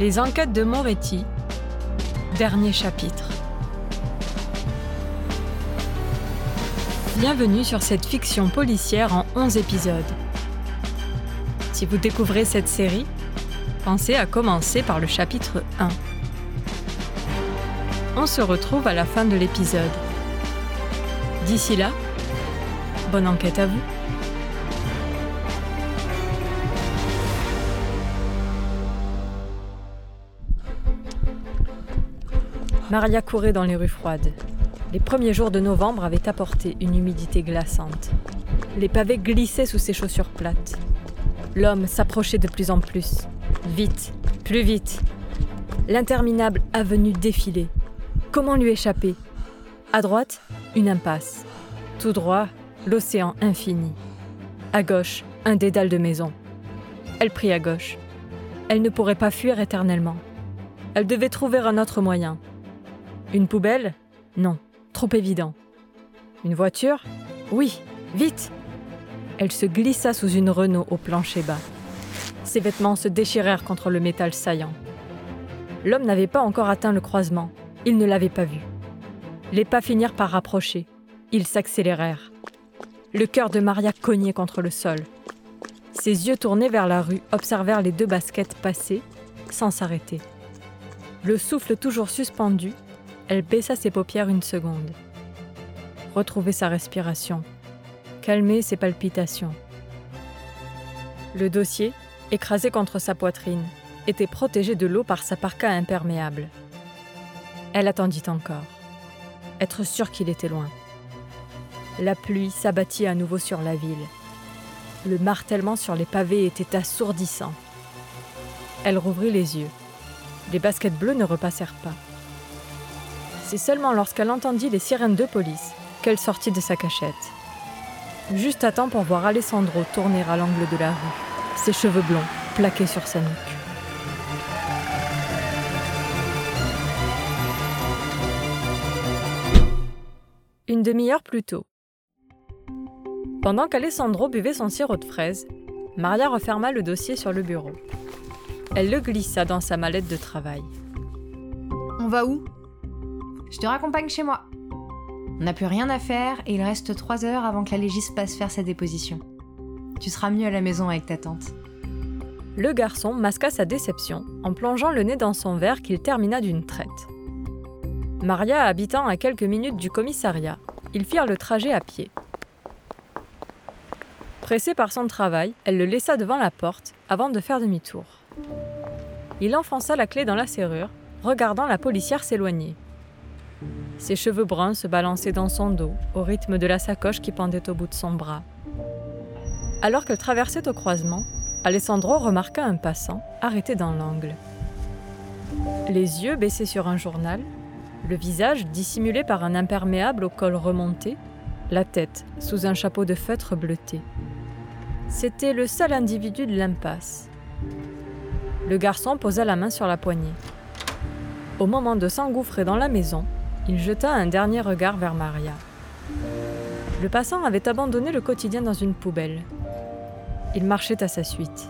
Les enquêtes de Moretti, dernier chapitre. Bienvenue sur cette fiction policière en 11 épisodes. Si vous découvrez cette série, pensez à commencer par le chapitre 1. On se retrouve à la fin de l'épisode. D'ici là, bonne enquête à vous. Maria courait dans les rues froides. Les premiers jours de novembre avaient apporté une humidité glaçante. Les pavés glissaient sous ses chaussures plates. L'homme s'approchait de plus en plus. Vite, plus vite. L'interminable avenue défilait. Comment lui échapper? À droite, une impasse. Tout droit, l'océan infini. À gauche, un dédale de maisons. Elle prit à gauche. Elle ne pourrait pas fuir éternellement. Elle devait trouver un autre moyen. Une poubelle? Non, trop évident. Une voiture? Oui, vite Elle se glissa sous une Renault au plancher bas. Ses vêtements se déchirèrent contre le métal saillant. L'homme n'avait pas encore atteint le croisement. Il ne l'avait pas vu. Les pas finirent par rapprocher. Ils s'accélérèrent. Le cœur de Maria cognait contre le sol. Ses yeux tournés vers la rue observèrent les deux baskets passer sans s'arrêter. Le souffle toujours suspendu, elle baissa ses paupières une seconde. Retrouver sa respiration. Calmer ses palpitations. Le dossier, écrasé contre sa poitrine, était protégé de l'eau par sa parka imperméable. Elle attendit encore. Être sûre qu'il était loin. La pluie s'abattit à nouveau sur la ville. Le martèlement sur les pavés était assourdissant. Elle rouvrit les yeux. Les baskets bleues ne repassèrent pas. C'est seulement lorsqu'elle entendit les sirènes de police qu'elle sortit de sa cachette. Juste à temps pour voir Alessandro tourner à l'angle de la rue, ses cheveux blonds plaqués sur sa nuque. Une demi-heure plus tôt. Pendant qu'Alessandro buvait son sirop de fraise, Maria referma le dossier sur le bureau. Elle le glissa dans sa mallette de travail. On va où? Je te raccompagne chez moi. On n'a plus rien à faire et il reste trois heures avant que la légiste passe faire sa déposition. Tu seras mieux à la maison avec ta tante. Le garçon masqua sa déception en plongeant le nez dans son verre qu'il termina d'une traite. Maria habitant à quelques minutes du commissariat, ils firent le trajet à pied. Pressée par son travail, elle le laissa devant la porte avant de faire demi-tour. Il enfonça la clé dans la serrure, regardant la policière s'éloigner. Ses cheveux bruns se balançaient dans son dos, au rythme de la sacoche qui pendait au bout de son bras. Alors qu'elle traversait au croisement, Alessandro remarqua un passant arrêté dans l'angle. Les yeux baissés sur un journal, le visage dissimulé par un imperméable au col remonté, la tête sous un chapeau de feutre bleuté. C'était le seul individu de l'impasse. Le garçon posa la main sur la poignée. Au moment de s'engouffrer dans la maison, il jeta un dernier regard vers Maria. Le passant avait abandonné le quotidien dans une poubelle. Il marchait à sa suite.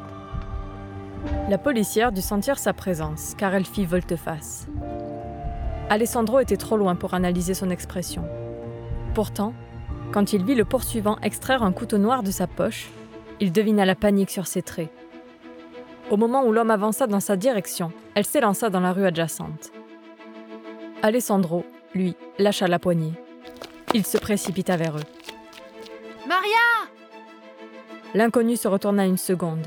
La policière dut sentir sa présence, car elle fit volte-face. Alessandro était trop loin pour analyser son expression. Pourtant, quand il vit le poursuivant extraire un couteau noir de sa poche, il devina la panique sur ses traits. Au moment où l'homme avança dans sa direction, elle s'élança dans la rue adjacente. Alessandro, lui, lâcha la poignée. Il se précipita vers eux. Maria L'inconnu se retourna une seconde.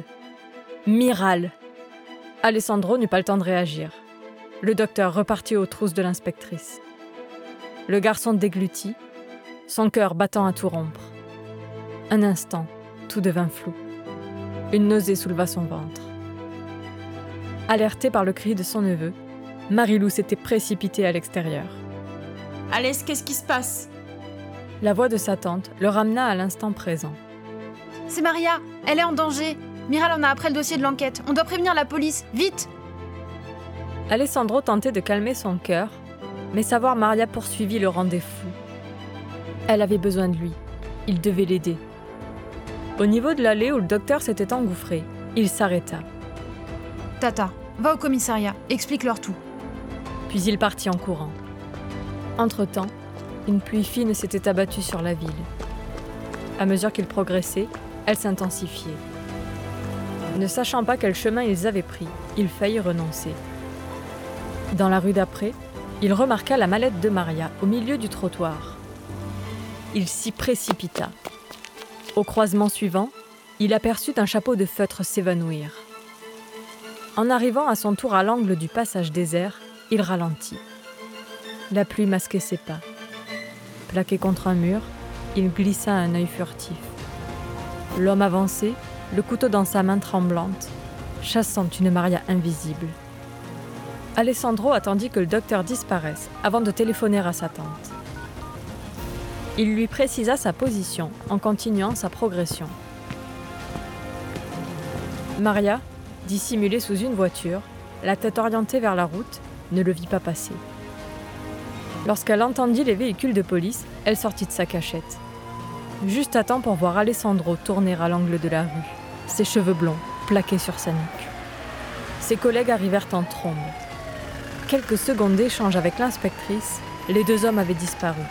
Miral Alessandro n'eut pas le temps de réagir. Le docteur repartit aux trousses de l'inspectrice. Le garçon déglutit, son cœur battant à tout rompre. Un instant, tout devint flou. Une nausée souleva son ventre. Alertée par le cri de son neveu, Marilou s'était précipitée à l'extérieur. Alès, qu'est-ce qui se passe? La voix de sa tante le ramena à l'instant présent. C'est Maria, elle est en danger. Miral en a après le dossier de l'enquête. On doit prévenir la police, vite Alessandro tentait de calmer son cœur, mais savoir Maria poursuivit le rendait fou. Elle avait besoin de lui. Il devait l'aider. Au niveau de l'allée où le docteur s'était engouffré, il s'arrêta. Tata, Va au commissariat, explique-leur tout. Puis il partit en courant. Entre-temps, une pluie fine s'était abattue sur la ville. À mesure qu'il progressait, elle s'intensifiait. Ne sachant pas quel chemin ils avaient pris, il faillit renoncer. Dans la rue d'après, il remarqua la mallette de Maria au milieu du trottoir. Il s'y précipita. Au croisement suivant, il aperçut un chapeau de feutre s'évanouir. En arrivant à son tour à l'angle du passage désert, il ralentit. La pluie masquait ses pas. Plaqué contre un mur, il glissa un œil furtif. L'homme avançait, le couteau dans sa main tremblante, chassant une Maria invisible. Alessandro attendit que le docteur disparaisse avant de téléphoner à sa tante. Il lui précisa sa position en continuant sa progression. Maria, dissimulée sous une voiture, la tête orientée vers la route, ne le vit pas passer. Lorsqu'elle entendit les véhicules de police, elle sortit de sa cachette. Juste à temps pour voir Alessandro tourner à l'angle de la rue, ses cheveux blonds plaqués sur sa nuque. Ses collègues arrivèrent en trombe. Quelques secondes d'échange avec l'inspectrice, les deux hommes avaient disparu.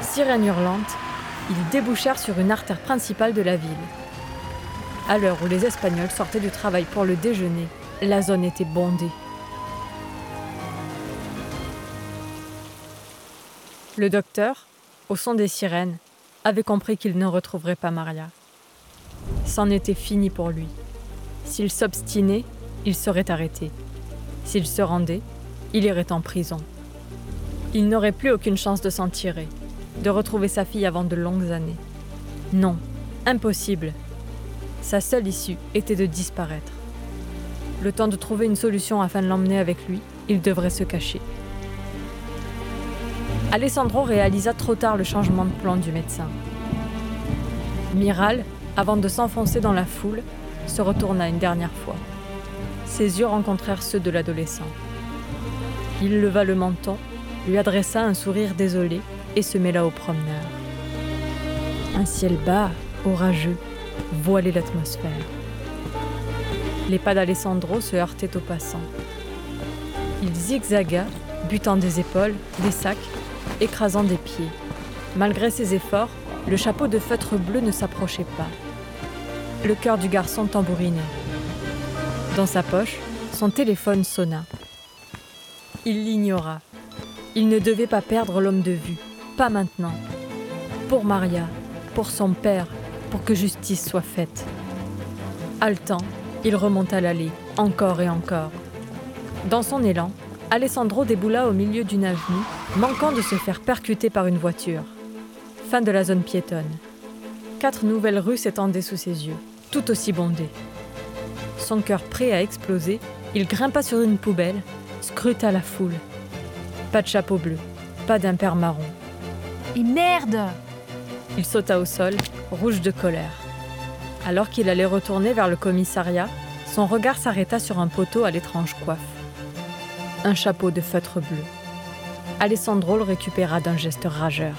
Sirène hurlante, ils débouchèrent sur une artère principale de la ville. À l'heure où les Espagnols sortaient du travail pour le déjeuner, la zone était bondée. Le docteur, au son des sirènes, avait compris qu'il ne retrouverait pas Maria. C'en était fini pour lui. S'il s'obstinait, il serait arrêté. S'il se rendait, il irait en prison. Il n'aurait plus aucune chance de s'en tirer, de retrouver sa fille avant de longues années. Non, impossible. Sa seule issue était de disparaître. Le temps de trouver une solution afin de l'emmener avec lui, il devrait se cacher. Alessandro réalisa trop tard le changement de plan du médecin. Miral, avant de s'enfoncer dans la foule, se retourna une dernière fois. Ses yeux rencontrèrent ceux de l'adolescent. Il leva le menton, lui adressa un sourire désolé et se mêla au promeneur. Un ciel bas, orageux, voilait l'atmosphère. Les pas d'Alessandro se heurtaient aux passants. Il zigzaga, butant des épaules, des sacs, écrasant des pieds. Malgré ses efforts, le chapeau de feutre bleu ne s'approchait pas. Le cœur du garçon tambourinait. Dans sa poche, son téléphone sonna. Il l'ignora. Il ne devait pas perdre l'homme de vue, pas maintenant. Pour Maria, pour son père, pour que justice soit faite. Haletant, il remonta l'allée, encore et encore. Dans son élan, Alessandro déboula au milieu d'une avenue, manquant de se faire percuter par une voiture. Fin de la zone piétonne. Quatre nouvelles rues s'étendaient sous ses yeux, tout aussi bondées. Son cœur prêt à exploser, il grimpa sur une poubelle, scruta la foule. Pas de chapeau bleu, pas d'impair marron. Et merde Il sauta au sol, rouge de colère. Alors qu'il allait retourner vers le commissariat, son regard s'arrêta sur un poteau à l'étrange coiffe. Un chapeau de feutre bleu. Alessandro le récupéra d'un geste rageur.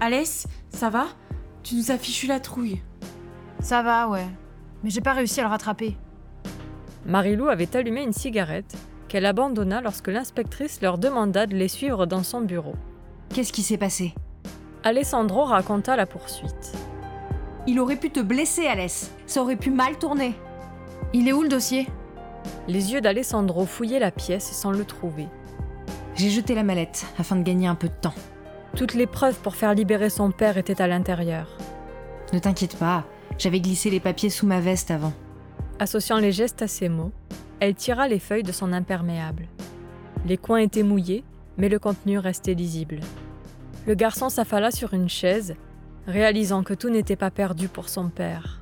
Alès, ça va? Tu nous as fichu la trouille. Ça va, ouais. Mais j'ai pas réussi à le rattraper. Marilou avait allumé une cigarette qu'elle abandonna lorsque l'inspectrice leur demanda de les suivre dans son bureau. Qu'est-ce qui s'est passé? Alessandro raconta la poursuite. Il aurait pu te blesser, Alès. Ça aurait pu mal tourner. Il est où le dossier? Les yeux d'Alessandro fouillaient la pièce sans le trouver. J'ai jeté la mallette afin de gagner un peu de temps. Toutes les preuves pour faire libérer son père étaient à l'intérieur. Ne t'inquiète pas, j'avais glissé les papiers sous ma veste avant. Associant les gestes à ces mots, elle tira les feuilles de son imperméable. Les coins étaient mouillés, mais le contenu restait lisible. Le garçon s'affala sur une chaise, réalisant que tout n'était pas perdu pour son père.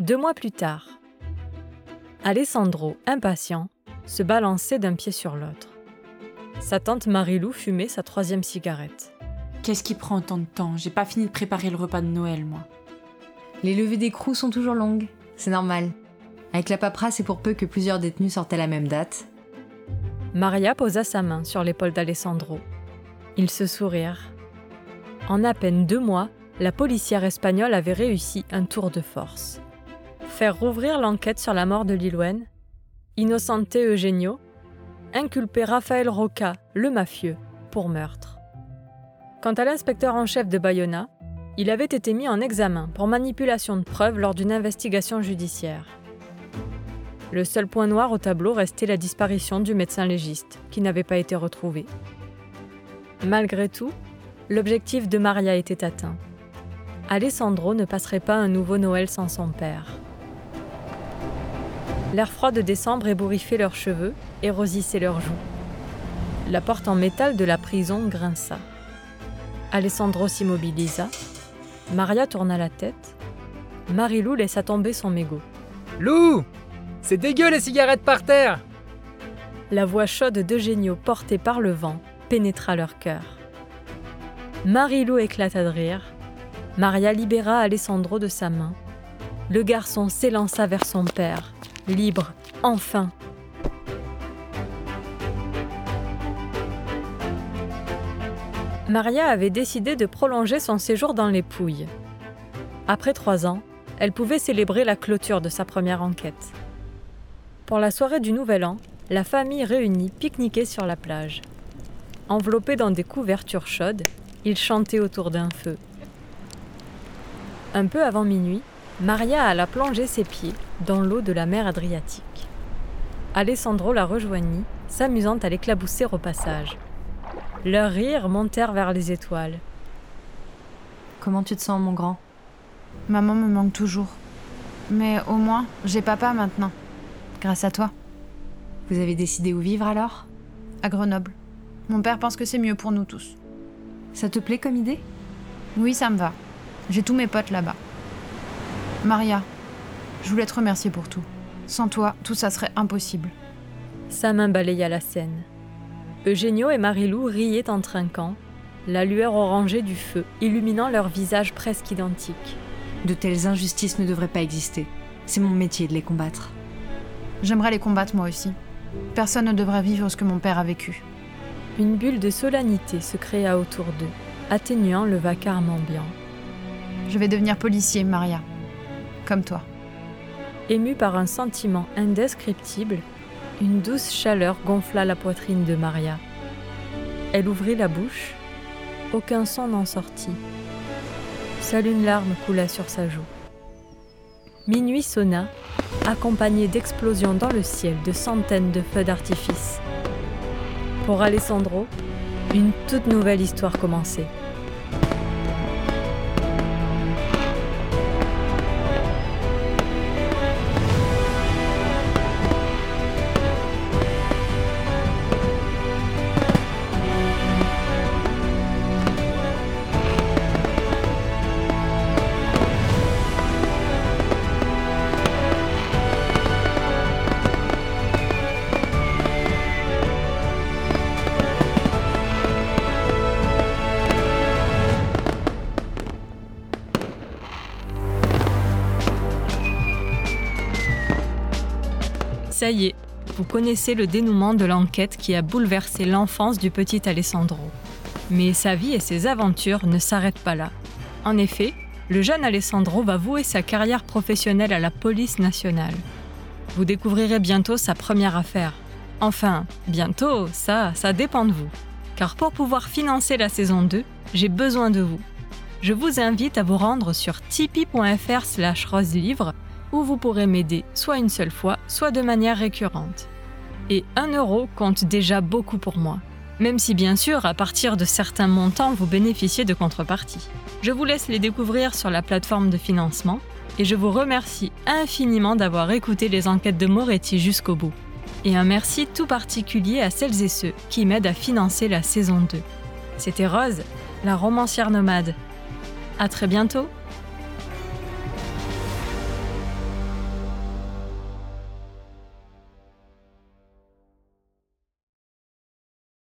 Deux mois plus tard, Alessandro, impatient, se balançait d'un pied sur l'autre. Sa tante Marilou fumait sa troisième cigarette. Qu'est-ce qui prend tant de temps? J'ai pas fini de préparer le repas de Noël, moi. Les levées d'écrou sont toujours longues, c'est normal. Avec la paperasse, c'est pour peu que plusieurs détenus sortent à la même date. Maria posa sa main sur l'épaule d'Alessandro. Ils se sourirent. En à peine deux mois, la policière espagnole avait réussi un tour de force. Faire rouvrir l'enquête sur la mort de Lilwen, innocenter Eugenio, inculper Raphaël Roca, le mafieux, pour meurtre. Quant à l'inspecteur en chef de Bayona, il avait été mis en examen pour manipulation de preuves lors d'une investigation judiciaire. Le seul point noir au tableau restait la disparition du médecin légiste, qui n'avait pas été retrouvé. Malgré tout, l'objectif de Maria était atteint. Alessandro ne passerait pas un nouveau Noël sans son père. L'air froid de décembre ébouriffait leurs cheveux et rosissait leurs joues. La porte en métal de la prison grinça. Alessandro s'immobilisa. Maria tourna la tête. Marilou laissa tomber son mégot. Lou C'est dégueu les cigarettes par terre La voix chaude d'Eugenio portée par le vent pénétra leur cœur. Marilou éclata de rire. Maria libéra Alessandro de sa main. Le garçon s'élança vers son père, libre, enfin. Maria avait décidé de prolonger son séjour dans les Pouilles. Après trois ans, elle pouvait célébrer la clôture de sa première enquête. Pour la soirée du Nouvel An, la famille réunie pique-niquait sur la plage. Enveloppés dans des couvertures chaudes, ils chantaient autour d'un feu. Un peu avant minuit, Maria alla plonger ses pieds dans l'eau de la mer Adriatique. Alessandro la rejoignit, s'amusant à l'éclabousser au passage. Leurs rires montèrent vers les étoiles. Comment tu te sens, mon grand? Maman me manque toujours. Mais au moins, j'ai papa maintenant. Grâce à toi. Vous avez décidé où vivre alors? À Grenoble. Mon père pense que c'est mieux pour nous tous. Ça te plaît comme idée? Oui, ça me va. J'ai tous mes potes là-bas. Maria, je voulais te remercier pour tout. Sans toi, tout ça serait impossible. Sa main balaya la scène. Eugenio et Marilou riaient en trinquant, la lueur orangée du feu illuminant leurs visages presque identiques. De telles injustices ne devraient pas exister. C'est mon métier de les combattre. J'aimerais les combattre moi aussi. Personne ne devrait vivre ce que mon père a vécu. Une bulle de solennité se créa autour d'eux, atténuant le vacarme ambiant. Je vais devenir policier, Maria. Comme toi. Émue par un sentiment indescriptible, une douce chaleur gonfla la poitrine de Maria. Elle ouvrit la bouche. Aucun son n'en sortit. Seule une larme coula sur sa joue. Minuit sonna, accompagné d'explosions dans le ciel de centaines de feux d'artifice. Pour Alessandro, une toute nouvelle histoire commençait. Ça y est, vous connaissez le dénouement de l'enquête qui a bouleversé l'enfance du petit Alessandro. Mais sa vie et ses aventures ne s'arrêtent pas là. En effet, le jeune Alessandro va vouer sa carrière professionnelle à la police nationale. Vous découvrirez bientôt sa première affaire. Enfin, bientôt, ça, ça dépend de vous. Car pour pouvoir financer la saison 2, j'ai besoin de vous. Je vous invite à vous rendre sur tipeee.fr slash roselivre où vous pourrez m'aider soit une seule fois, soit de manière récurrente. Et 1 euro compte déjà beaucoup pour moi, même si bien sûr, à partir de certains montants, vous bénéficiez de contreparties. Je vous laisse les découvrir sur la plateforme de financement, et je vous remercie infiniment d'avoir écouté les enquêtes de Moretti jusqu'au bout. Et un merci tout particulier à celles et ceux qui m'aident à financer la saison 2. C'était Rose, la romancière nomade. À très bientôt